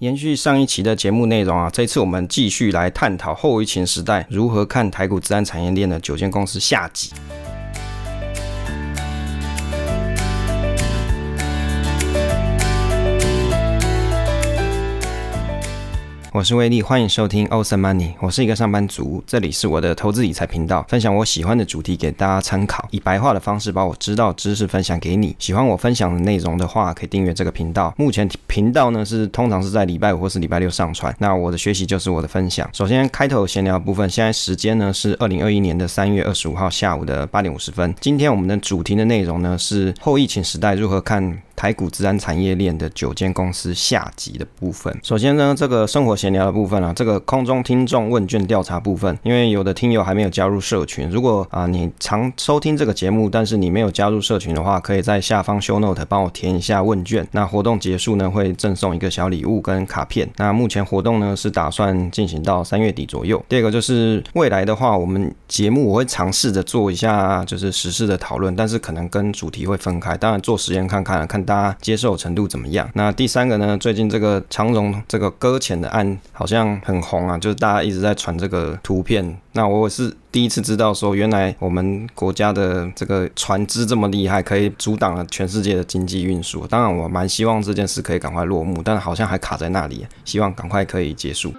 延续上一期的节目内容啊，这次我们继续来探讨后疫情时代如何看台股自然产业链的九间公司下集。我是威利，欢迎收听 Awesome Money。我是一个上班族，这里是我的投资理财频道，分享我喜欢的主题给大家参考，以白话的方式把我知道知识分享给你。喜欢我分享的内容的话，可以订阅这个频道。目前频道呢是通常是在礼拜五或是礼拜六上传。那我的学习就是我的分享。首先开头闲聊部分，现在时间呢是二零二一年的三月二十五号下午的八点五十分。今天我们的主题的内容呢是后疫情时代如何看。台股自然产业链的九间公司下集的部分。首先呢，这个生活闲聊的部分啊，这个空中听众问卷调查部分，因为有的听友还没有加入社群，如果啊你常收听这个节目，但是你没有加入社群的话，可以在下方 show note 帮我填一下问卷。那活动结束呢，会赠送一个小礼物跟卡片。那目前活动呢是打算进行到三月底左右。第二个就是未来的话，我们节目我会尝试着做一下就是时事的讨论，但是可能跟主题会分开。当然做实验看看看。大家接受程度怎么样？那第三个呢？最近这个长荣这个搁浅的案好像很红啊，就是大家一直在传这个图片。那我是第一次知道说，原来我们国家的这个船只这么厉害，可以阻挡了全世界的经济运输。当然，我蛮希望这件事可以赶快落幕，但好像还卡在那里，希望赶快可以结束。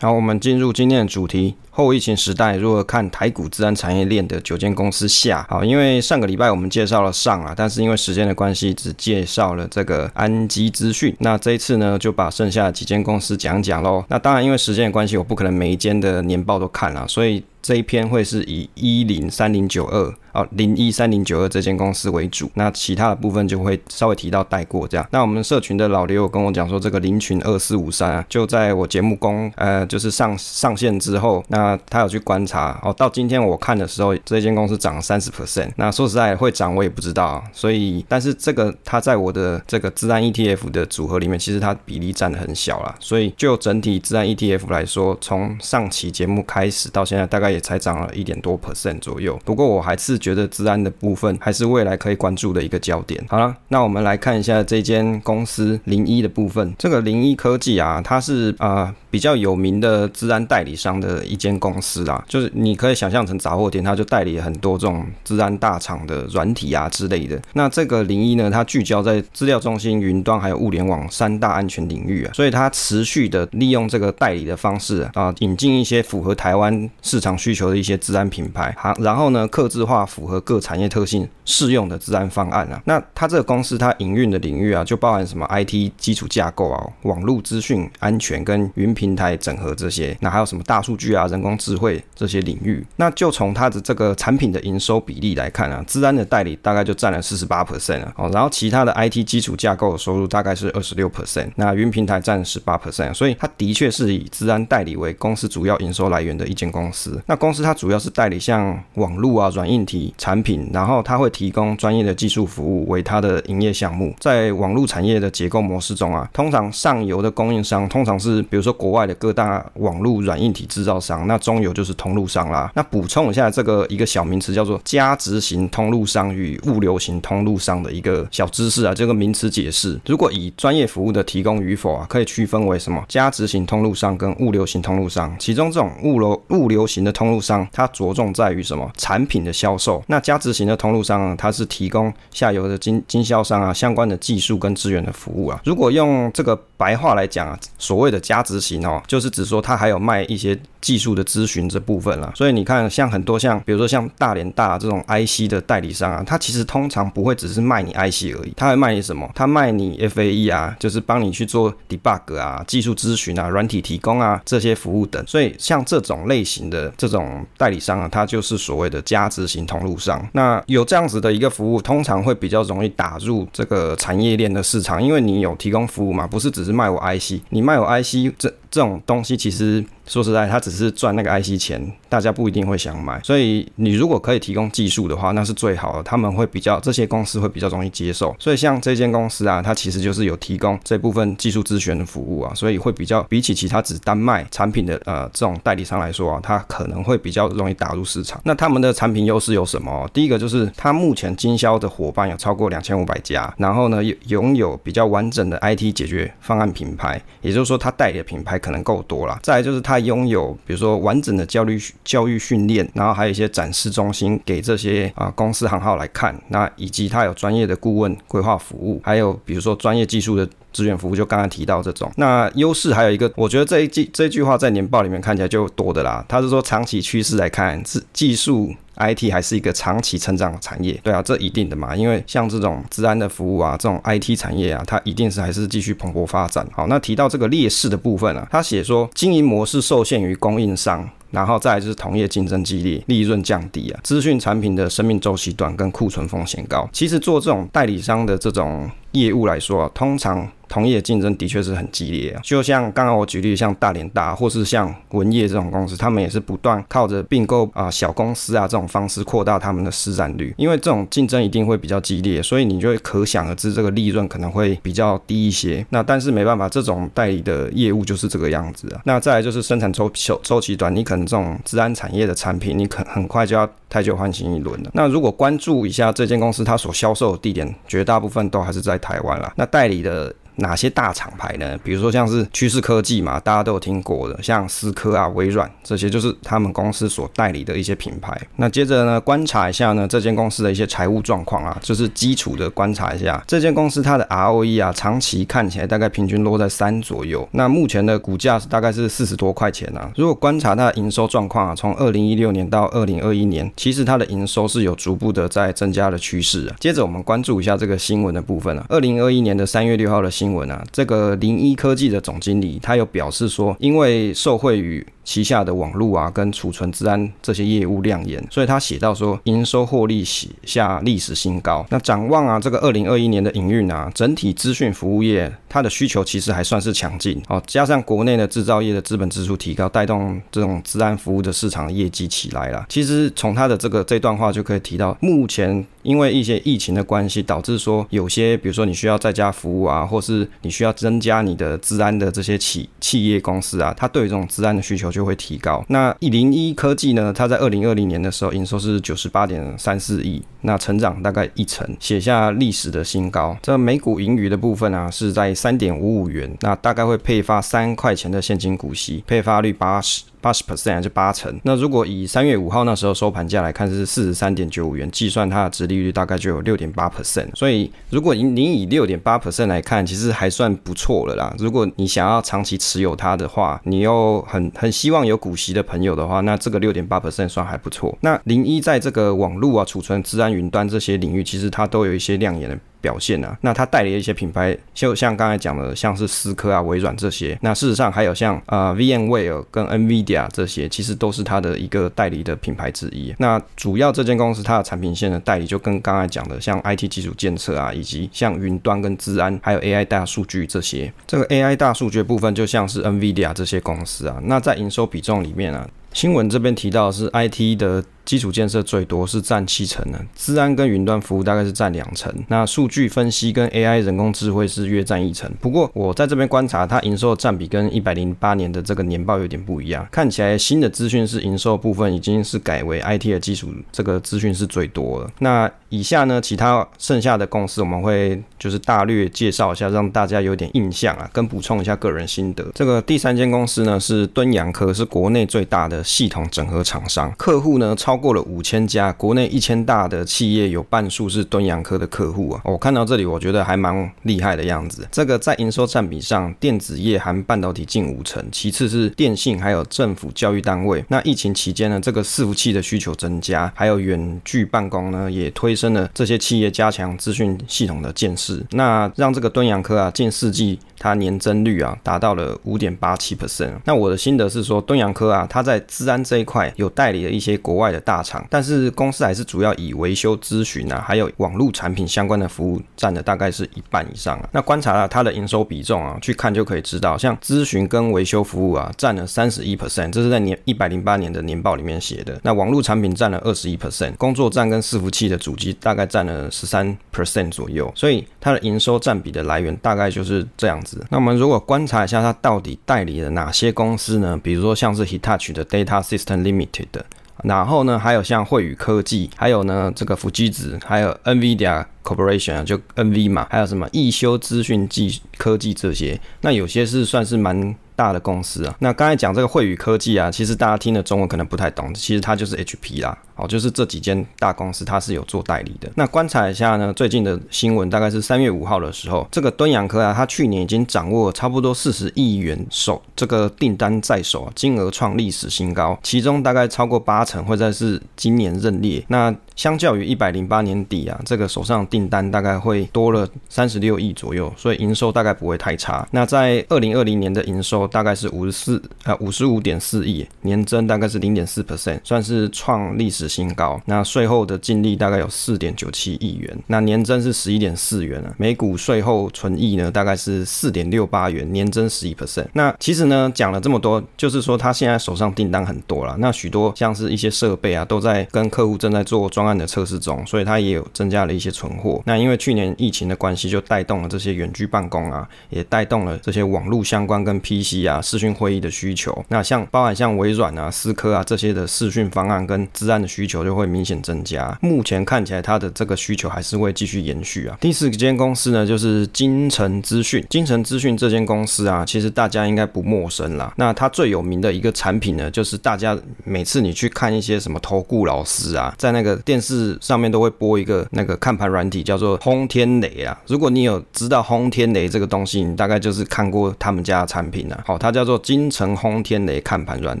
好，我们进入今天的主题。后疫情时代如何看台股自然产业链的九间公司下？好，因为上个礼拜我们介绍了上啊，但是因为时间的关系，只介绍了这个安基资讯。那这一次呢，就把剩下几间公司讲讲喽。那当然，因为时间的关系，我不可能每一间的年报都看了，所以这一篇会是以一零三零九二哦零一三零九二这间公司为主。那其他的部分就会稍微提到带过这样。那我们社群的老刘有跟我讲说，这个林群二四五三啊，就在我节目公呃就是上上线之后，那他有去观察哦，到今天我看的时候，这间公司涨了三十 percent。那说实在会涨，我也不知道。所以，但是这个它在我的这个自然 ETF 的组合里面，其实它比例占的很小啦。所以，就整体自然 ETF 来说，从上期节目开始到现在，大概也才涨了一点多 percent 左右。不过，我还是觉得治安的部分还是未来可以关注的一个焦点。好了，那我们来看一下这间公司零一的部分。这个零一科技啊，它是啊比较有名的治安代理商的一间。公司啦，就是你可以想象成杂货店，它就代理很多这种治安大厂的软体啊之类的。那这个零一呢，它聚焦在资料中心、云端还有物联网三大安全领域啊，所以它持续的利用这个代理的方式啊，引进一些符合台湾市场需求的一些治安品牌，好，然后呢，客制化符合各产业特性适用的治安方案啊。那它这个公司它营运的领域啊，就包含什么 IT 基础架构啊、网络资讯安全跟云平台整合这些，那还有什么大数据啊、人工智慧这些领域，那就从它的这个产品的营收比例来看啊，资安的代理大概就占了四十八 percent 啊，哦，然后其他的 IT 基础架构的收入大概是二十六 percent，那云平台占十八 percent，所以它的确是以资安代理为公司主要营收来源的一间公司。那公司它主要是代理像网络啊、软硬体产品，然后它会提供专业的技术服务为它的营业项目。在网络产业的结构模式中啊，通常上游的供应商通常是比如说国外的各大网络软硬体制造商，那中游就是通路商啦。那补充一下这个一个小名词叫做加值型通路商与物流型通路商的一个小知识啊，这个名词解释。如果以专业服务的提供与否啊，可以区分为什么加值型通路商跟物流型通路商。其中这种物流物流型的通路商，它着重在于什么产品的销售。那加值型的通路商啊，它是提供下游的经经销商啊相关的技术跟资源的服务啊。如果用这个白话来讲啊，所谓的加值型哦，就是指说它还有卖一些技术的咨询这部分了，所以你看，像很多像，比如说像大连大这种 IC 的代理商啊，他其实通常不会只是卖你 IC 而已，他还卖你什么？他卖你 FAE 啊，就是帮你去做 debug 啊、技术咨询啊、软体提供啊这些服务等。所以像这种类型的这种代理商啊，它就是所谓的加值型通路商。那有这样子的一个服务，通常会比较容易打入这个产业链的市场，因为你有提供服务嘛，不是只是卖我 IC，你卖我 IC 这。这种东西其实说实在，它只是赚那个 IC 钱，大家不一定会想买。所以你如果可以提供技术的话，那是最好的，他们会比较这些公司会比较容易接受。所以像这间公司啊，它其实就是有提供这部分技术咨询的服务啊，所以会比较比起其他只单卖产品的呃这种代理商来说啊，它可能会比较容易打入市场。那他们的产品优势有什么？第一个就是它目前经销的伙伴有超过两千五百家，然后呢拥有比较完整的 IT 解决方案品牌，也就是说它代理的品牌可能够多了。再来就是它他拥有比如说完整的教育教育训练，然后还有一些展示中心给这些啊公司行号来看，那以及他有专业的顾问规划服务，还有比如说专业技术的。资源服务就刚刚提到这种，那优势还有一个，我觉得这一句这句话在年报里面看起来就多的啦。他是说长期趋势来看，是技术 IT 还是一个长期成长的产业？对啊，这一定的嘛，因为像这种治安的服务啊，这种 IT 产业啊，它一定是还是继续蓬勃发展。好，那提到这个劣势的部分啊，他写说经营模式受限于供应商。然后再就是同业竞争激烈，利润降低啊，资讯产品的生命周期短，跟库存风险高。其实做这种代理商的这种业务来说啊，通常同业竞争的确是很激烈啊。就像刚刚我举例，像大连大或是像文业这种公司，他们也是不断靠着并购啊小公司啊这种方式扩大他们的市占率。因为这种竞争一定会比较激烈，所以你就会可想而知，这个利润可能会比较低一些。那但是没办法，这种代理的业务就是这个样子啊。那再来就是生产周周周期短，你可能。这种治安产业的产品，你可很快就要太久换新一轮了。那如果关注一下这间公司，它所销售的地点，绝大部分都还是在台湾啦。那代理的。哪些大厂牌呢？比如说像是趋势科技嘛，大家都有听过的，像思科啊、微软这些，就是他们公司所代理的一些品牌。那接着呢，观察一下呢这间公司的一些财务状况啊，就是基础的观察一下这间公司它的 ROE 啊，长期看起来大概平均落在三左右。那目前的股价大概是四十多块钱啊。如果观察它的营收状况啊，从二零一六年到二零二一年，其实它的营收是有逐步的在增加的趋势啊。接着我们关注一下这个新闻的部分啊，二零二一年的三月六号的。新闻啊，这个零一科技的总经理他有表示说，因为受惠于旗下的网络啊跟储存治安这些业务亮眼，所以他写到说，营收获利写下历史新高。那展望啊，这个二零二一年的营运啊，整体资讯服务业它的需求其实还算是强劲哦，加上国内的制造业的资本支出提高，带动这种治安服务的市场业绩起来了。其实从他的这个这段话就可以提到，目前因为一些疫情的关系，导致说有些比如说你需要在家服务啊，或是你需要增加你的治安的这些企企业公司啊，它对于这种治安的需求就会提高。那一零一科技呢，它在二零二零年的时候营收是九十八点三四亿，那成长大概一成，写下历史的新高。这每股盈余的部分啊，是在三点五五元，那大概会配发三块钱的现金股息，配发率八十。八十 percent 还是八成。那如果以三月五号那时候收盘价来看是四十三点九五元，计算它的值利率大概就有六点八 percent。所以如果你你以六点八 percent 来看，其实还算不错了啦。如果你想要长期持有它的话，你又很很希望有股息的朋友的话，那这个六点八 percent 算还不错。那零一在这个网络啊、储存、治安、云端这些领域，其实它都有一些亮眼的。表现啊，那它代理的一些品牌，就像刚才讲的，像是思科啊、微软这些。那事实上还有像啊 VMware 跟 NVIDIA 这些，其实都是它的一个代理的品牌之一。那主要这间公司它的产品线的代理，就跟刚才讲的像 IT 基础建设啊，以及像云端跟治安，还有 AI 大数据这些。这个 AI 大数据部分，就像是 NVIDIA 这些公司啊。那在营收比重里面啊，新闻这边提到是 IT 的。基础建设最多是占七成的，治安跟云端服务大概是占两成，那数据分析跟 AI 人工智慧是约占一成。不过我在这边观察，它营收占比跟一百零八年的这个年报有点不一样，看起来新的资讯是营收部分已经是改为 IT 的基础，这个资讯是最多了。那以下呢，其他剩下的公司我们会就是大略介绍一下，让大家有点印象啊，跟补充一下个人心得。这个第三间公司呢是敦洋科，是国内最大的系统整合厂商，客户呢超。超过了五千家，国内一千大的企业有半数是敦洋科的客户啊！我看到这里，我觉得还蛮厉害的样子。这个在营收占比上，电子业含半导体近五成，其次是电信，还有政府教育单位。那疫情期间呢，这个伺服器的需求增加，还有远距办公呢，也推升了这些企业加强资讯系统的建设。那让这个敦洋科啊，近四季。它年增率啊达到了五点八七 percent。那我的心得是说，敦洋科啊，它在治安这一块有代理了一些国外的大厂，但是公司还是主要以维修咨询啊，还有网络产品相关的服务占的大概是一半以上啊。那观察了它的营收比重啊，去看就可以知道，像咨询跟维修服务啊，占了三十一 percent，这是在年一百零八年的年报里面写的。那网络产品占了二十一 percent，工作站跟伺服器的主机大概占了十三 percent 左右，所以它的营收占比的来源大概就是这样子。那我们如果观察一下它到底代理了哪些公司呢？比如说像是 Hitachi 的 Data System Limited 的，然后呢还有像惠宇科技，还有呢这个福基子，还有 NVIDIA Corporation 啊，就 NV 嘛，还有什么易修资讯技科技这些，那有些是算是蛮。大的公司啊，那刚才讲这个惠宇科技啊，其实大家听的中文可能不太懂，其实它就是 HP 啦，哦，就是这几间大公司它是有做代理的。那观察一下呢，最近的新闻大概是三月五号的时候，这个敦洋科啊，它去年已经掌握差不多四十亿元手这个订单在手，金额创历史新高，其中大概超过八成会在是今年认列。那相较于一百零八年底啊，这个手上订单大概会多了三十六亿左右，所以营收大概不会太差。那在二零二零年的营收大概是五十四呃五十五点四亿，年增大概是零点四 percent，算是创历史新高。那税后的净利大概有四点九七亿元，那年增是十一点四元啊。每股税后纯益呢大概是四点六八元，年增十一 percent。那其实呢讲了这么多，就是说他现在手上订单很多了，那许多像是一些设备啊都在跟客户正在做专案的测试中，所以它也有增加了一些存货。那因为去年疫情的关系，就带动了这些远距办公啊，也带动了这些网络相关跟 PC 啊视讯会议的需求。那像包含像微软啊、思科啊这些的视讯方案跟资安的需求就会明显增加。目前看起来它的这个需求还是会继续延续啊。第四间公司呢，就是金城资讯。金城资讯这间公司啊，其实大家应该不陌生啦。那它最有名的一个产品呢，就是大家每次你去看一些什么投顾老师啊，在那个电电视。上面都会播一个那个看盘软体，叫做轰天雷啊。如果你有知道轰天雷这个东西，你大概就是看过他们家的产品了。好，它叫做金城轰天雷看盘软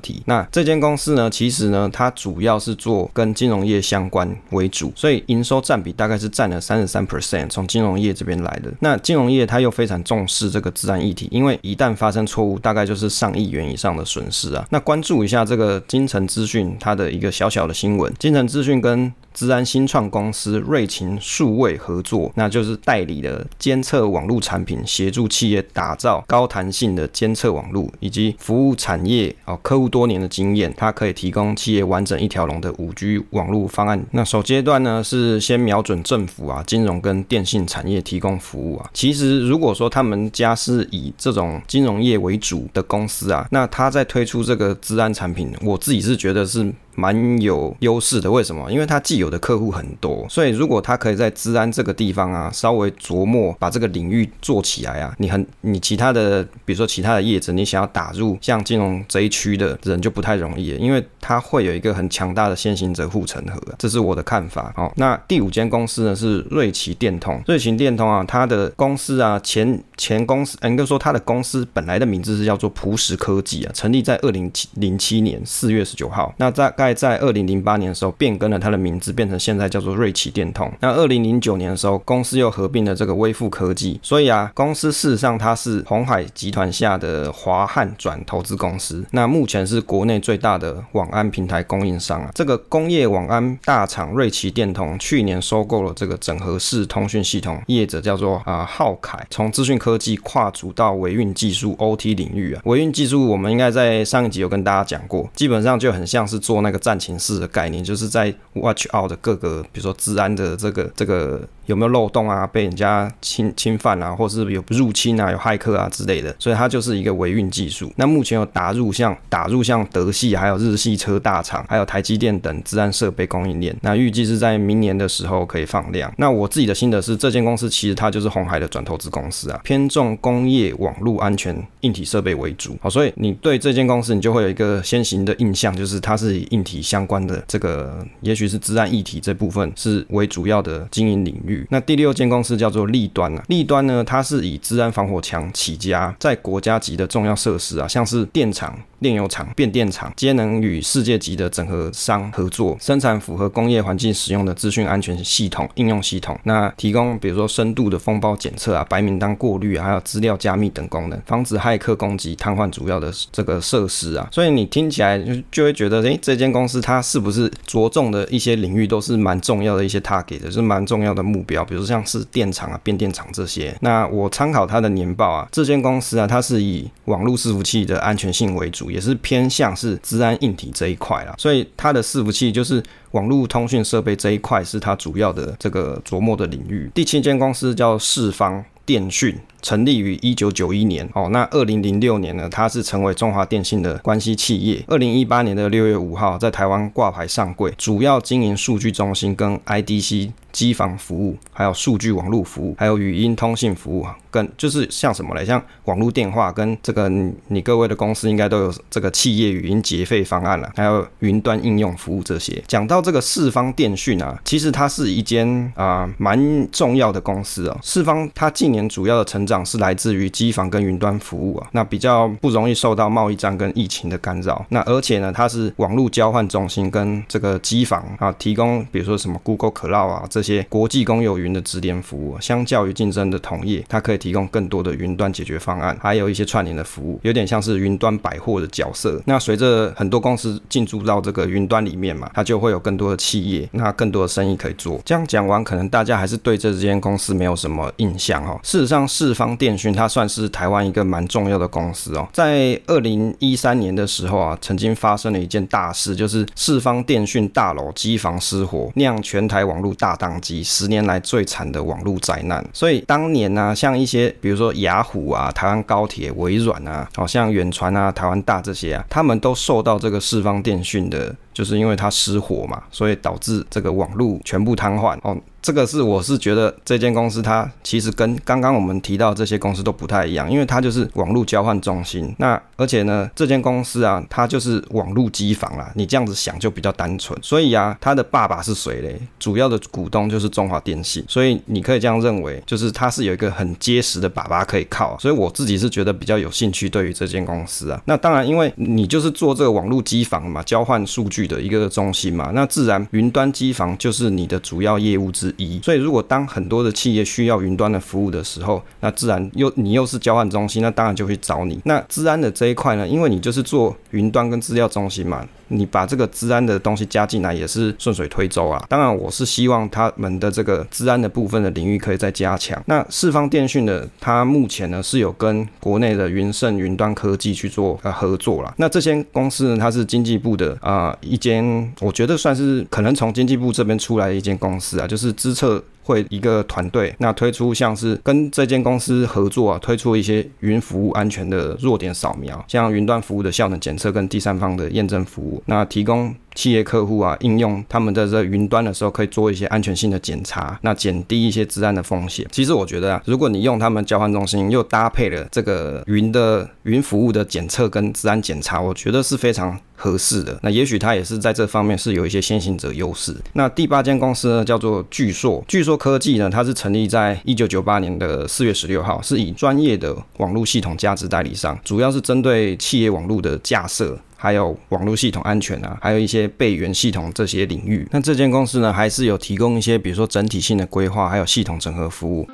体。那这间公司呢，其实呢，它主要是做跟金融业相关为主，所以营收占比大概是占了三十三 percent，从金融业这边来的。那金融业它又非常重视这个自然议题，因为一旦发生错误，大概就是上亿元以上的损失啊。那关注一下这个金城资讯它的一个小小的新闻，金城资讯跟资安新创公司瑞勤数位合作，那就是代理的监测网络产品，协助企业打造高弹性的监测网络，以及服务产业哦，客户多年的经验，它可以提供企业完整一条龙的五 G 网络方案。那首阶段呢，是先瞄准政府啊、金融跟电信产业提供服务啊。其实如果说他们家是以这种金融业为主的公司啊，那他在推出这个资安产品，我自己是觉得是。蛮有优势的，为什么？因为它既有的客户很多，所以如果它可以在治安这个地方啊，稍微琢磨把这个领域做起来啊，你很你其他的，比如说其他的业者，你想要打入像金融这一区的人就不太容易，因为它会有一个很强大的先行者护城河，这是我的看法。好，那第五间公司呢是瑞奇电通，瑞奇电通啊，它的公司啊前前公司，应该说他的公司本来的名字是叫做朴实科技啊，成立在二零七零七年四月十九号，那大概。在二零零八年的时候变更了它的名字，变成现在叫做瑞奇电通。那二零零九年的时候，公司又合并了这个微富科技。所以啊，公司事实上它是红海集团下的华汉转投资公司。那目前是国内最大的网安平台供应商啊。这个工业网安大厂瑞奇电通去年收购了这个整合式通讯系统业者叫做啊浩凯，从资讯科科技跨足到维运技术 OT 领域啊。维运技术我们应该在上一集有跟大家讲过，基本上就很像是做那个。战情室的概念，就是在 watch out 的各个，比如说治安的这个这个。有没有漏洞啊？被人家侵侵犯啊，或是有入侵啊，有骇客啊之类的，所以它就是一个维运技术。那目前有打入像打入像德系，还有日系车大厂，还有台积电等治安设备供应链。那预计是在明年的时候可以放量。那我自己的心得是，这间公司其实它就是红海的转投资公司啊，偏重工业网络安全硬体设备为主。好，所以你对这间公司，你就会有一个先行的印象，就是它是以硬体相关的这个，也许是治安议题这部分是为主要的经营领域。那第六间公司叫做立端啊，立端呢，它是以治安防火墙起家，在国家级的重要设施啊，像是电厂。炼油厂、变电厂皆能与世界级的整合商合作，生产符合工业环境使用的资讯安全系统应用系统。那提供比如说深度的风暴检测啊、白名单过滤还有资料加密等功能，防止骇客攻击瘫痪主要的这个设施啊。所以你听起来就就会觉得，诶，这间公司它是不是着重的一些领域都是蛮重要的一些 target 的，是蛮重要的目标，比如像是电厂啊、变电厂这些。那我参考它的年报啊，这间公司啊，它是以网络伺服器的安全性为主，也是偏向是治安硬体这一块啦。所以它的伺服器就是网络通讯设备这一块是它主要的这个琢磨的领域。第七间公司叫四方电讯。成立于一九九一年哦，那二零零六年呢，它是成为中华电信的关系企业。二零一八年的六月五号，在台湾挂牌上柜，主要经营数据中心跟 IDC 机房服务，还有数据网络服务，还有语音通信服务，跟就是像什么嘞？像网络电话跟这个你各位的公司应该都有这个企业语音结费方案了，还有云端应用服务这些。讲到这个四方电讯啊，其实它是一间啊蛮重要的公司哦。四方它近年主要的成长是来自于机房跟云端服务啊，那比较不容易受到贸易战跟疫情的干扰。那而且呢，它是网络交换中心跟这个机房啊，提供比如说什么 Google Cloud 啊这些国际公有云的直连服务。相较于竞争的同业，它可以提供更多的云端解决方案，还有一些串联的服务，有点像是云端百货的角色。那随着很多公司进驻到这个云端里面嘛，它就会有更多的企业，那更多的生意可以做。这样讲完，可能大家还是对这间公司没有什么印象哦。事实上，四方电讯它算是台湾一个蛮重要的公司哦。在二零一三年的时候啊，曾经发生了一件大事，就是四方电讯大楼机房失火，酿全台网络大宕机，十年来最惨的网络灾难。所以当年呢，像一些比如说雅虎啊、台湾高铁、微软啊，好像远传啊、台湾大这些啊，他们都受到这个四方电讯的，就是因为它失火嘛，所以导致这个网络全部瘫痪哦。这个是我是觉得这间公司它其实跟刚刚我们提到这些公司都不太一样，因为它就是网络交换中心。那而且呢，这间公司啊，它就是网络机房啦。你这样子想就比较单纯。所以啊，它的爸爸是谁嘞？主要的股东就是中华电信。所以你可以这样认为，就是它是有一个很结实的爸爸可以靠。所以我自己是觉得比较有兴趣对于这间公司啊。那当然，因为你就是做这个网络机房嘛，交换数据的一个中心嘛，那自然云端机房就是你的主要业务之。一，所以如果当很多的企业需要云端的服务的时候，那自然又你又是交换中心，那当然就会找你。那治安的这一块呢，因为你就是做云端跟资料中心嘛。你把这个治安的东西加进来也是顺水推舟啊。当然，我是希望他们的这个治安的部分的领域可以再加强。那四方电讯的，它目前呢是有跟国内的云盛云端科技去做呃合作了。那这些公司呢，它是经济部的啊一间，我觉得算是可能从经济部这边出来的一间公司啊，就是资策。会一个团队，那推出像是跟这间公司合作啊，推出一些云服务安全的弱点扫描，像云端服务的效能检测跟第三方的验证服务，那提供。企业客户啊，应用他们的这云端的时候，可以做一些安全性的检查，那减低一些治安的风险。其实我觉得啊，如果你用他们交换中心，又搭配了这个云的云服务的检测跟治安检查，我觉得是非常合适的。那也许它也是在这方面是有一些先行者优势。那第八间公司呢，叫做巨硕，巨硕科技呢，它是成立在一九九八年的四月十六号，是以专业的网络系统价值代理商，主要是针对企业网络的架设。还有网络系统安全啊，还有一些备援系统这些领域。那这间公司呢，还是有提供一些，比如说整体性的规划，还有系统整合服务。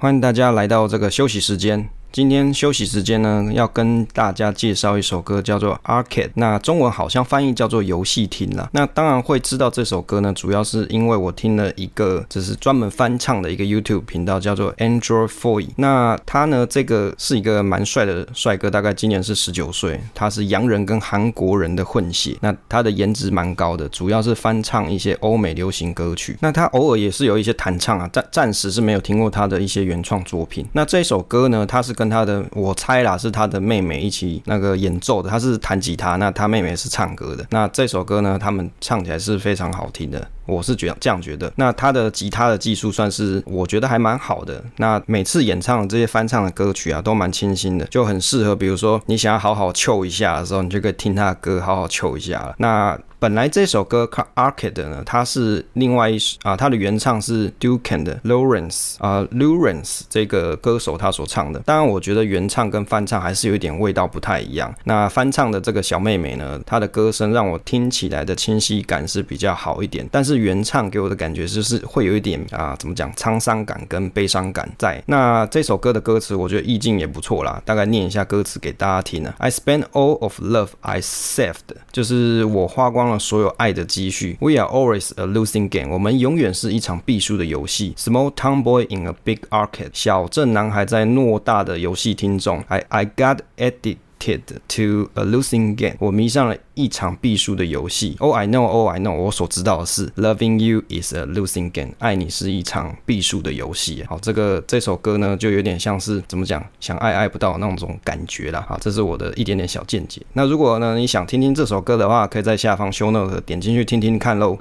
欢迎大家来到这个休息时间。今天休息时间呢，要跟大家介绍一首歌，叫做 Arcade。那中文好像翻译叫做游戏厅啦。那当然会知道这首歌呢，主要是因为我听了一个，就是专门翻唱的一个 YouTube 频道，叫做 Android Foy。那他呢，这个是一个蛮帅的帅哥，大概今年是十九岁，他是洋人跟韩国人的混血。那他的颜值蛮高的，主要是翻唱一些欧美流行歌曲。那他偶尔也是有一些弹唱啊，暂暂时是没有听过他的一些原创作品。那这首歌呢，他是。跟跟他的，我猜啦，是他的妹妹一起那个演奏的。他是弹吉他，那他妹妹是唱歌的。那这首歌呢，他们唱起来是非常好听的。我是觉这样觉得。那他的吉他的技术算是我觉得还蛮好的。那每次演唱这些翻唱的歌曲啊，都蛮清新的，就很适合。比如说你想要好好 Q 一下的时候，你就可以听他的歌，好好 Q 一下了。那本来这首歌《Arcade》呢，它是另外一首啊，它的原唱是 Duke and Lawrence 啊，Lawrence 这个歌手他所唱的。当然，我觉得原唱跟翻唱还是有一点味道不太一样。那翻唱的这个小妹妹呢，她的歌声让我听起来的清晰感是比较好一点，但是原唱给我的感觉就是会有一点啊，怎么讲，沧桑感跟悲伤感在。那这首歌的歌词，我觉得意境也不错啦，大概念一下歌词给大家听呢。I spend all of love I saved，就是我花光了所有爱的积蓄。We are always a losing game，我们永远是一场必输的游戏。Small town boy in a big arcade，小镇男孩在偌大的游戏厅中。I I got addicted。To a losing game，我迷上了一场必输的游戏。Oh I know, oh I know，我所知道的是，Loving you is a losing game，爱你是一场必输的游戏。好，这个这首歌呢，就有点像是怎么讲，想爱爱不到那种感觉啦。好，这是我的一点点小见解。那如果呢，你想听听这首歌的话，可以在下方 show note 点进去听听看喽。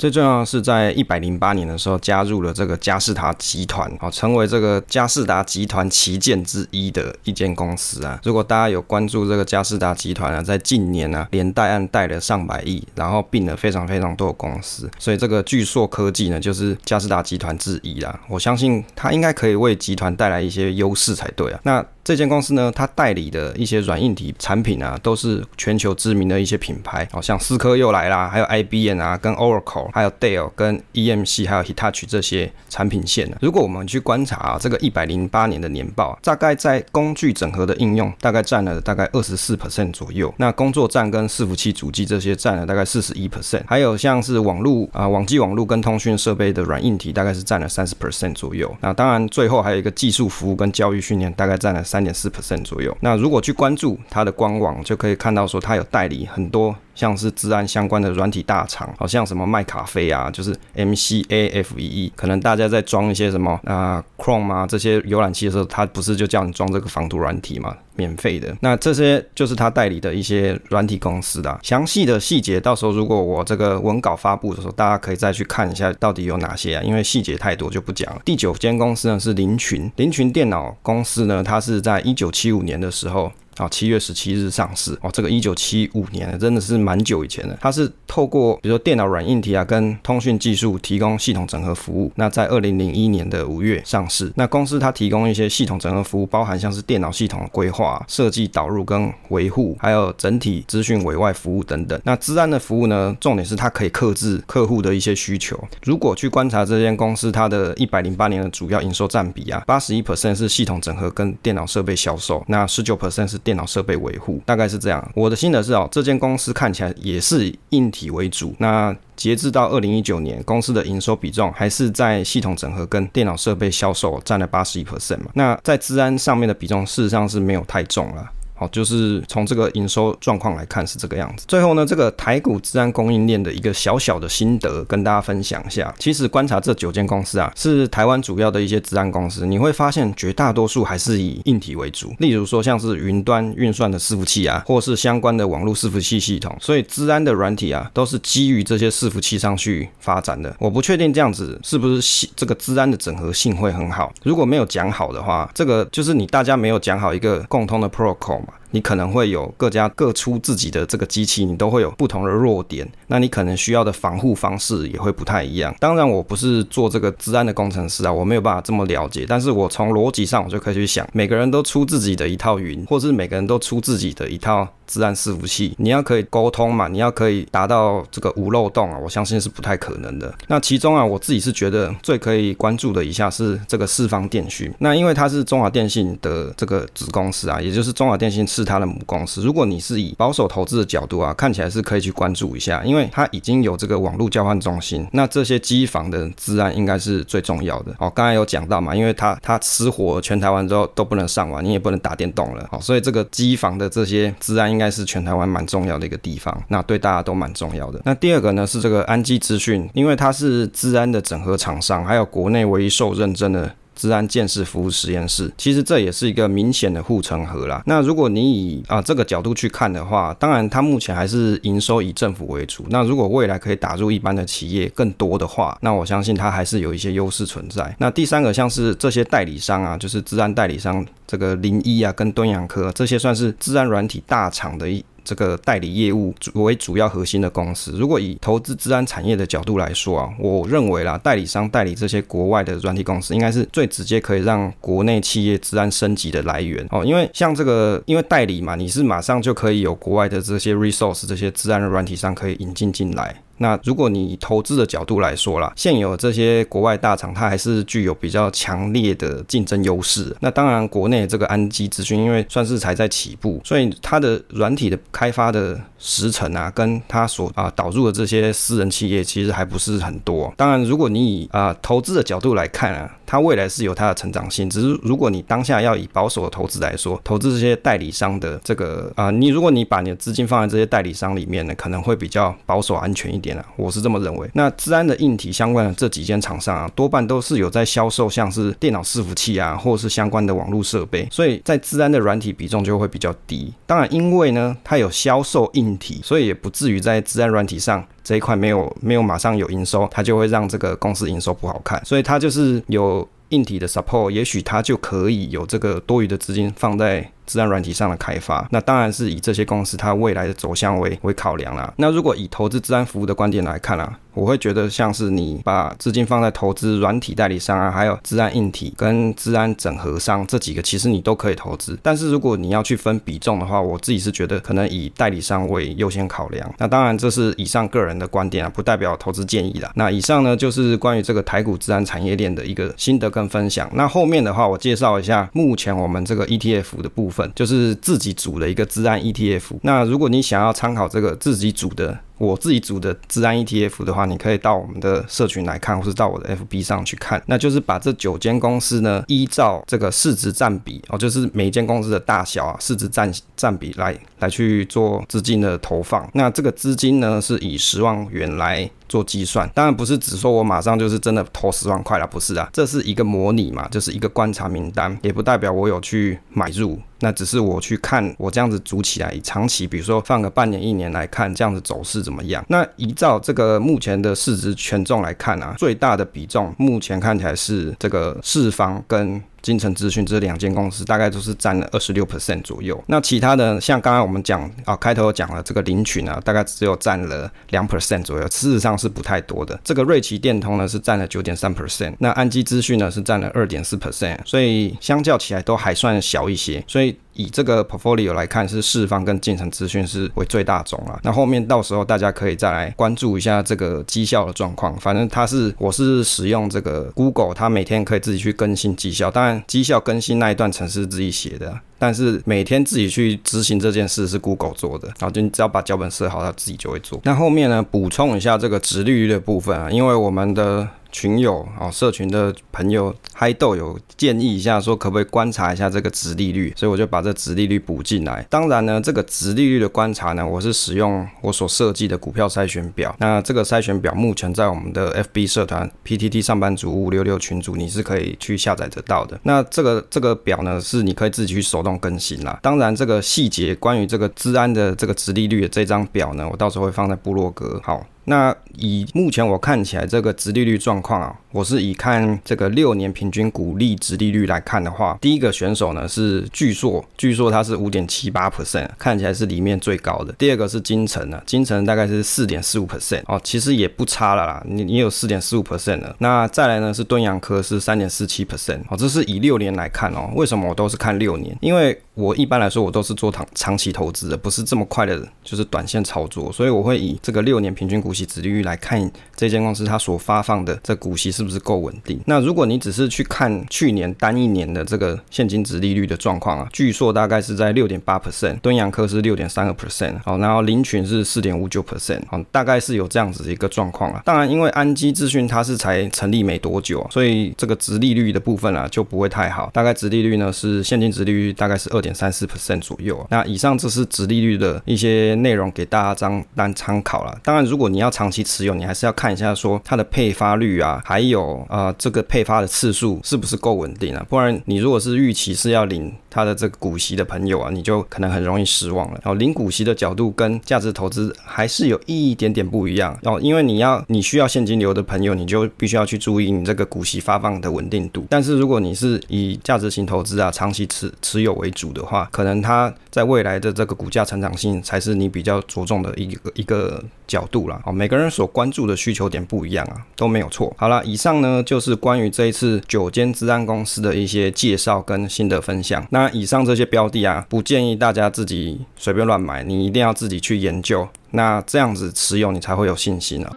最重要的是，在一百零八年的时候加入了这个嘉士达集团，好，成为这个嘉士达集团旗舰之一的一间公司啊。如果大家有关注这个嘉士达集团啊，在近年呢，连带案贷了上百亿，然后并了非常非常多的公司，所以这个巨硕科技呢，就是嘉士达集团之一啦。我相信它应该可以为集团带来一些优势才对啊。那这间公司呢，它代理的一些软硬体产品啊，都是全球知名的一些品牌，好像思科又来啦，还有 IBM 啊，跟 Oracle，还有 Dell，跟 EMC，还有 Hitachi 这些产品线呢。如果我们去观察啊，这个一百零八年的年报，大概在工具整合的应用，大概占了大概二十四 percent 左右。那工作站跟伺服器主机这些占了大概四十一 percent，还有像是网络啊，网际网络跟通讯设备的软硬体，大概是占了三十 percent 左右。那当然最后还有一个技术服务跟教育训练，大概占了。三点四 percent 左右。那如果去关注它的官网，就可以看到说它有代理很多像是治安相关的软体大厂，好像什么麦卡菲啊，就是 M C A F E E。可能大家在装一些什么啊 Chrome 啊这些浏览器的时候，它不是就叫你装这个防毒软体吗？免费的。那这些就是他代理的一些软体公司的详细的细节，到时候如果我这个文稿发布的时候，大家可以再去看一下到底有哪些啊，因为细节太多就不讲了。第九间公司呢是林群，林群电脑公司呢，它是在一九七五年的时候。啊，七月十七日上市哦，这个一九七五年真的是蛮久以前的。它是透过比如说电脑软硬体啊，跟通讯技术提供系统整合服务。那在二零零一年的五月上市。那公司它提供一些系统整合服务，包含像是电脑系统规划、设计、导入跟维护，还有整体资讯委外服务等等。那治安的服务呢，重点是它可以克制客户的一些需求。如果去观察这间公司它的一百零八年的主要营收占比啊，八十一 percent 是系统整合跟电脑设备销售，那十九 percent 是。电脑设备维护大概是这样。我的心得是哦，这间公司看起来也是硬体为主。那截至到二零一九年，公司的营收比重还是在系统整合跟电脑设备销售占了八十一 percent 嘛。那在治安上面的比重事实上是没有太重了。好，就是从这个营收状况来看是这个样子。最后呢，这个台股治安供应链的一个小小的心得跟大家分享一下。其实观察这九间公司啊，是台湾主要的一些治安公司，你会发现绝大多数还是以硬体为主。例如说像是云端运算的伺服器啊，或是相关的网络伺服器系统。所以治安的软体啊，都是基于这些伺服器上去发展的。我不确定这样子是不是这个治安的整合性会很好。如果没有讲好的话，这个就是你大家没有讲好一个共通的 protocol 嘛。你可能会有各家各出自己的这个机器，你都会有不同的弱点，那你可能需要的防护方式也会不太一样。当然，我不是做这个治安的工程师啊，我没有办法这么了解。但是我从逻辑上，我就可以去想，每个人都出自己的一套云，或者是每个人都出自己的一套。自然伺服器，你要可以沟通嘛？你要可以达到这个无漏洞啊？我相信是不太可能的。那其中啊，我自己是觉得最可以关注的一下是这个四方电讯。那因为它是中华电信的这个子公司啊，也就是中华电信是它的母公司。如果你是以保守投资的角度啊，看起来是可以去关注一下，因为它已经有这个网络交换中心。那这些机房的治安应该是最重要的。哦，刚才有讲到嘛，因为它它失火，全台湾之后都不能上网，你也不能打电动了。好，所以这个机房的这些治安应该是全台湾蛮重要的一个地方，那对大家都蛮重要的。那第二个呢是这个安基资讯，因为它是治安的整合厂商，还有国内唯一受认证的。治安建设服务实验室，其实这也是一个明显的护城河啦。那如果你以啊这个角度去看的话，当然它目前还是营收以政府为主。那如果未来可以打入一般的企业更多的话，那我相信它还是有一些优势存在。那第三个像是这些代理商啊，就是治安代理商，这个零一啊跟敦洋科这些算是治安软体大厂的一这个代理业务为主要核心的公司。如果以投资治安产业的角度来说啊，我认为啦，代理商代理这些国外的软体公司，应该是最直接可以让国内企业治安升级的来源哦。因为像这个，因为代理嘛，你是马上就可以有国外的这些 resource，这些治安的软体商可以引进进来。那如果你投资的角度来说啦，现有这些国外大厂，它还是具有比较强烈的竞争优势。那当然，国内这个安基资讯，因为算是才在起步，所以它的软体的开发的时程啊，跟它所啊导入的这些私人企业，其实还不是很多。当然，如果你以啊投资的角度来看啊，它未来是有它的成长性。只是如果你当下要以保守的投资来说，投资这些代理商的这个啊，你如果你把你的资金放在这些代理商里面呢，可能会比较保守安全一点。我是这么认为。那治安的硬体相关的这几间厂商啊，多半都是有在销售像是电脑伺服器啊，或是相关的网络设备，所以在治安的软体比重就会比较低。当然，因为呢它有销售硬体，所以也不至于在治安软体上这一块没有没有马上有营收，它就会让这个公司营收不好看。所以它就是有硬体的 support，也许它就可以有这个多余的资金放在。自然软体上的开发，那当然是以这些公司它未来的走向为为考量啦。那如果以投资自然服务的观点来看啊，我会觉得像是你把资金放在投资软体代理商啊，还有治安硬体跟治安整合商这几个，其实你都可以投资。但是如果你要去分比重的话，我自己是觉得可能以代理商为优先考量。那当然这是以上个人的观点啊，不代表投资建议啦。那以上呢就是关于这个台股治安产业链的一个心得跟分享。那后面的话我介绍一下目前我们这个 ETF 的部分。就是自己组的一个治安 ETF。那如果你想要参考这个自己组的，我自己组的治安 ETF 的话，你可以到我们的社群来看，或是到我的 FB 上去看。那就是把这九间公司呢，依照这个市值占比哦，就是每间公司的大小啊，市值占占比来来去做资金的投放。那这个资金呢，是以十万元来做计算。当然不是只说我马上就是真的投十万块了，不是啊，这是一个模拟嘛，就是一个观察名单，也不代表我有去买入。那只是我去看我这样子组起来，长期比如说放个半年一年来看，这样子走势。怎么样？那依照这个目前的市值权重来看啊，最大的比重目前看起来是这个四方跟。金城资讯这两间公司大概都是占了二十六 percent 左右，那其他的像刚刚我们讲啊，开头讲了这个林群啊，大概只有占了两 percent 左右，事实上是不太多的。这个瑞奇电通呢是占了九点三 percent，那安基资讯呢是占了二点四 percent，所以相较起来都还算小一些。所以以这个 portfolio 来看，是四方跟进程资讯是为最大种了。那后面到时候大家可以再来关注一下这个绩效的状况。反正它是我是使用这个 Google，它每天可以自己去更新绩效，当然。绩效更新那一段程式自己写的，但是每天自己去执行这件事是 Google 做的，然后就你只要把脚本设好，它自己就会做。那后面呢，补充一下这个直率的部分啊，因为我们的。群友哦，社群的朋友嗨豆有建议一下，说可不可以观察一下这个值利率，所以我就把这值利率补进来。当然呢，这个值利率的观察呢，我是使用我所设计的股票筛选表。那这个筛选表目前在我们的 FB 社团 PTT 上班族五五六六群组，你是可以去下载得到的。那这个这个表呢，是你可以自己去手动更新啦。当然，这个细节关于这个治安的这个值利率的这张表呢，我到时候会放在部落格。好。那以目前我看起来这个直利率状况啊，我是以看这个六年平均股利直利率来看的话，第一个选手呢是巨硕，巨硕它是五点七八 percent，看起来是里面最高的。第二个是金城啊，金城大概是四点四五 percent，哦，其实也不差了啦，你你有四点四五 percent 了。那再来呢是敦阳科是三点四七 percent，哦，这是以六年来看哦。为什么我都是看六年？因为我一般来说我都是做长长期投资的，不是这么快的，就是短线操作，所以我会以这个六年平均股股息值利率来看这间公司它所发放的这股息是不是够稳定。那如果你只是去看去年单一年的这个现金值利率的状况啊，巨硕大概是在六点八 percent，敦阳科是六点三个 percent，好，然后林群是四点五九 percent，好，大概是有这样子的一个状况啊。当然，因为安基资讯它是才成立没多久，所以这个值利率的部分啊就不会太好。大概值利率呢是现金值利率大概是二点。三四 percent 左右。那以上这是值利率的一些内容，给大家当当参考了。当然，如果你你要长期持有，你还是要看一下说它的配发率啊，还有啊这个配发的次数是不是够稳定啊？不然你如果是预期是要领他的这个股息的朋友啊，你就可能很容易失望了。然后零股息的角度跟价值投资还是有一点点不一样。哦，因为你要你需要现金流的朋友，你就必须要去注意你这个股息发放的稳定度。但是如果你是以价值型投资啊，长期持持有为主的话，可能它在未来的这个股价成长性才是你比较着重的一个一个角度啦。哦，每个人所关注的需求点不一样啊，都没有错。好了，以上呢就是关于这一次九间资安公司的一些介绍跟心得分享。那那以上这些标的啊，不建议大家自己随便乱买，你一定要自己去研究。那这样子持有，你才会有信心啊。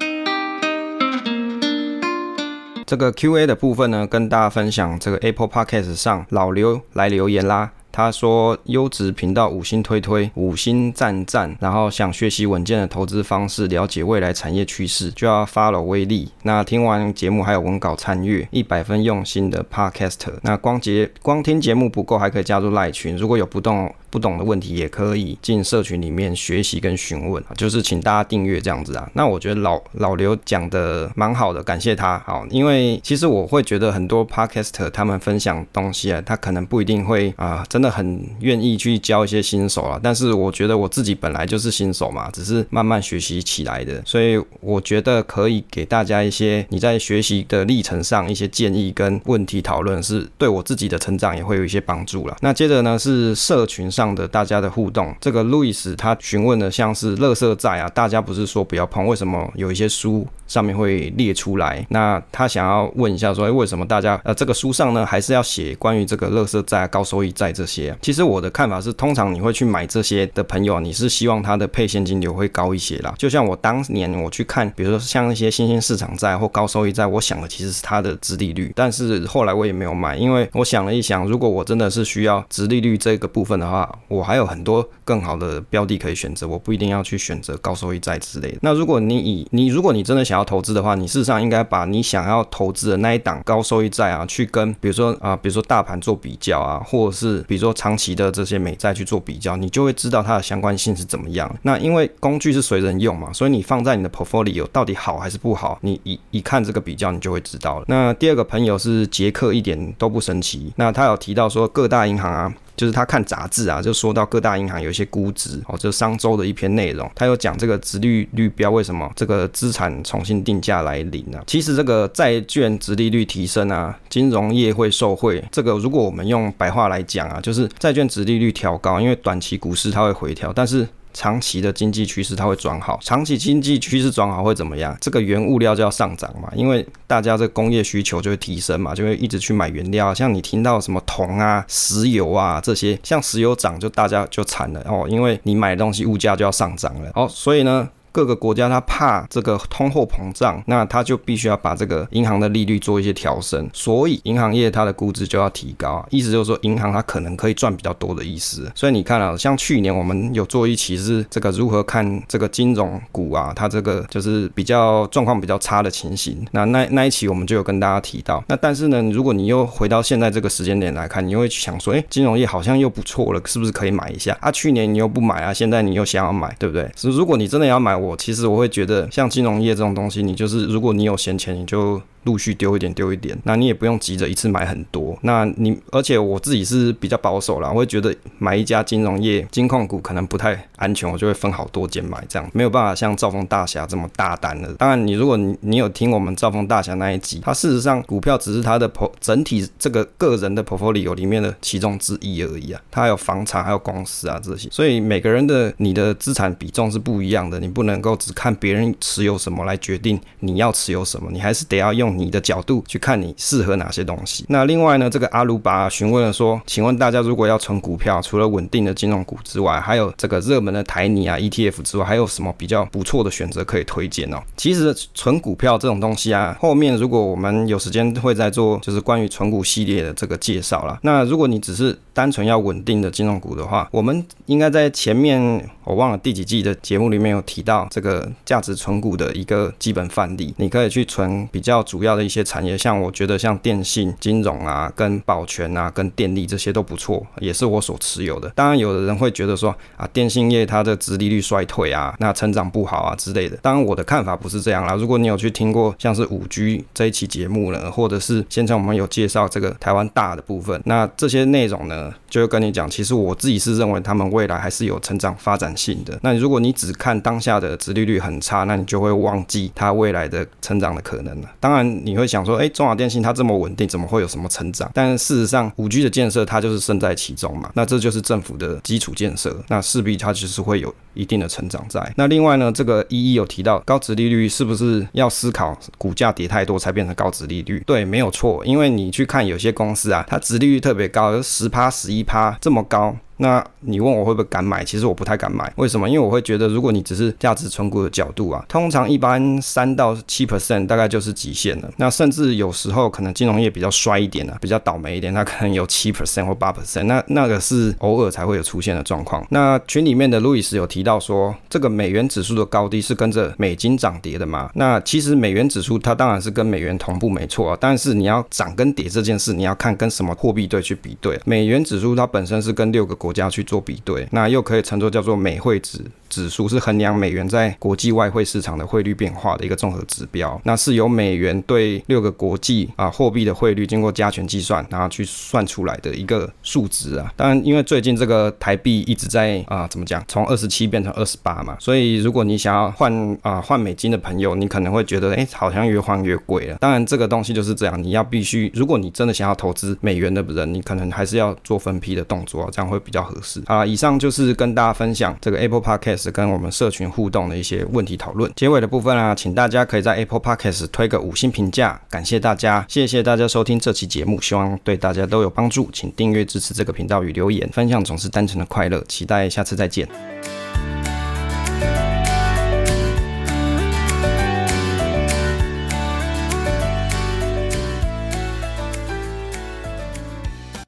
这个 Q&A 的部分呢，跟大家分享这个 Apple Podcast 上老刘来留言啦。他说：“优质频道五星推推，五星赞赞。然后想学习稳健的投资方式，了解未来产业趋势，就要 follow 威力。那听完节目还有文稿参阅，一百分用心的 Podcaster。那光节光听节目不够，还可以加入赖群。如果有不懂不懂的问题，也可以进社群里面学习跟询问。就是请大家订阅这样子啊。那我觉得老老刘讲的蛮好的，感谢他。好，因为其实我会觉得很多 Podcaster 他们分享东西啊，他可能不一定会啊，真。”的很愿意去教一些新手啊，但是我觉得我自己本来就是新手嘛，只是慢慢学习起来的，所以我觉得可以给大家一些你在学习的历程上一些建议跟问题讨论，是对我自己的成长也会有一些帮助了。那接着呢是社群上的大家的互动，这个路易斯他询问的像是乐色债啊，大家不是说不要碰，为什么有一些书？上面会列出来，那他想要问一下说，哎，为什么大家呃这个书上呢，还是要写关于这个乐色债、高收益债这些？其实我的看法是，通常你会去买这些的朋友，你是希望他的配现金流会高一些啦。就像我当年我去看，比如说像一些新兴市场债或高收益债，我想的其实是它的殖利率，但是后来我也没有买，因为我想了一想，如果我真的是需要殖利率这个部分的话，我还有很多更好的标的可以选择，我不一定要去选择高收益债之类的。那如果你以你如果你真的想要投资的话，你事实上应该把你想要投资的那一档高收益债啊，去跟比如说啊，比如说大盘做比较啊，或者是比如说长期的这些美债去做比较，你就会知道它的相关性是怎么样。那因为工具是随人用嘛，所以你放在你的 portfolio 到底好还是不好，你一一看这个比较，你就会知道了。那第二个朋友是杰克，一点都不神奇。那他有提到说各大银行啊。就是他看杂志啊，就说到各大银行有一些估值哦，就上周的一篇内容，他有讲这个殖利率标为什么这个资产重新定价来临呢？其实这个债券殖利率提升啊，金融业会受惠。这个如果我们用白话来讲啊，就是债券殖利率调高，因为短期股市它会回调，但是。长期的经济趋势它会转好，长期经济趋势转好会怎么样？这个原物料就要上涨嘛，因为大家这工业需求就会提升嘛，就会一直去买原料。像你听到什么铜啊、石油啊这些，像石油涨就大家就惨了哦，因为你买东西物价就要上涨了。哦，所以呢。各个国家它怕这个通货膨胀，那它就必须要把这个银行的利率做一些调升，所以银行业它的估值就要提高，意思就是说银行它可能可以赚比较多的意思。所以你看啊，像去年我们有做一期是这个如何看这个金融股啊，它这个就是比较状况比较差的情形。那那那一期我们就有跟大家提到。那但是呢，如果你又回到现在这个时间点来看，你又会想说，哎，金融业好像又不错了，是不是可以买一下？啊，去年你又不买啊，现在你又想要买，对不对？是如果你真的要买。我其实我会觉得，像金融业这种东西，你就是如果你有闲钱，你就。陆续丢一点，丢一点，那你也不用急着一次买很多。那你，而且我自己是比较保守啦，我会觉得买一家金融业金控股可能不太安全，我就会分好多间买，这样没有办法像兆丰大侠这么大胆的。当然，你如果你你有听我们兆丰大侠那一集，它事实上股票只是它的 po, 整体这个个人的 portfolio 里面的其中之一而已啊，它还有房产，还有公司啊这些，所以每个人的你的资产比重是不一样的，你不能能够只看别人持有什么来决定你要持有什么，你还是得要用。你的角度去看你适合哪些东西。那另外呢，这个阿鲁巴询问了说，请问大家如果要存股票，除了稳定的金融股之外，还有这个热门的台泥啊 ETF 之外，还有什么比较不错的选择可以推荐哦？其实存股票这种东西啊，后面如果我们有时间会再做，就是关于存股系列的这个介绍了。那如果你只是单纯要稳定的金融股的话，我们应该在前面我忘了第几季的节目里面有提到到这个价值存股的一个基本范例。你可以去存比较主要的一些产业，像我觉得像电信、金融啊、跟保全啊、跟电力这些都不错，也是我所持有的。当然，有的人会觉得说啊，电信业它的殖利率衰退啊，那成长不好啊之类的。当然，我的看法不是这样啦。如果你有去听过像是五 G 这一期节目呢，或者是现在我们有介绍这个台湾大的部分，那这些内容呢，就会跟你讲，其实我自己是认为他们未来还是有成长发展性的。那如果你只看当下的殖利率很差，那你就会忘记它未来的成长的可能了。当然，你会想说，哎，中华电信它这么稳定，怎么会有什么成长？但事实上，五 G 的建设它就是身在其中嘛。那这就是政府的基础建设，那势必它就是会有一定的成长在。那另外呢，这个一一有提到高值利率是不是要思考股价跌太多才变成高值利率？对，没有错，因为你去看有些公司啊，它值利率特别高，十趴、十一趴这么高。那你问我会不会敢买？其实我不太敢买，为什么？因为我会觉得，如果你只是价值存股的角度啊，通常一般三到七 percent 大概就是极限了。那甚至有时候可能金融业比较衰一点啊，比较倒霉一点，它可能有七 percent 或八 percent，那那个是偶尔才会有出现的状况。那群里面的路易斯有提到说，这个美元指数的高低是跟着美金涨跌的嘛？那其实美元指数它当然是跟美元同步没错啊，但是你要涨跟跌这件事，你要看跟什么货币对去比对。美元指数它本身是跟六个国家去做比对，那又可以称作叫做美汇指指数，是衡量美元在国际外汇市场的汇率变化的一个综合指标。那是由美元对六个国际啊货币的汇率经过加权计算，然后去算出来的一个数值啊。当然，因为最近这个台币一直在啊怎么讲，从二十七变成二十八嘛，所以如果你想要换啊换美金的朋友，你可能会觉得哎好像越换越贵了。当然，这个东西就是这样，你要必须，如果你真的想要投资美元的人，你可能还是要做分批的动作，这样会比较合适。啊，以上就是跟大家分享这个 Apple Podcast 跟我们社群互动的一些问题讨论。结尾的部分啊，请大家可以在 Apple Podcast 推个五星评价，感谢大家，谢谢大家收听这期节目，希望对大家都有帮助。请订阅支持这个频道与留言分享，总是单纯的快乐。期待下次再见。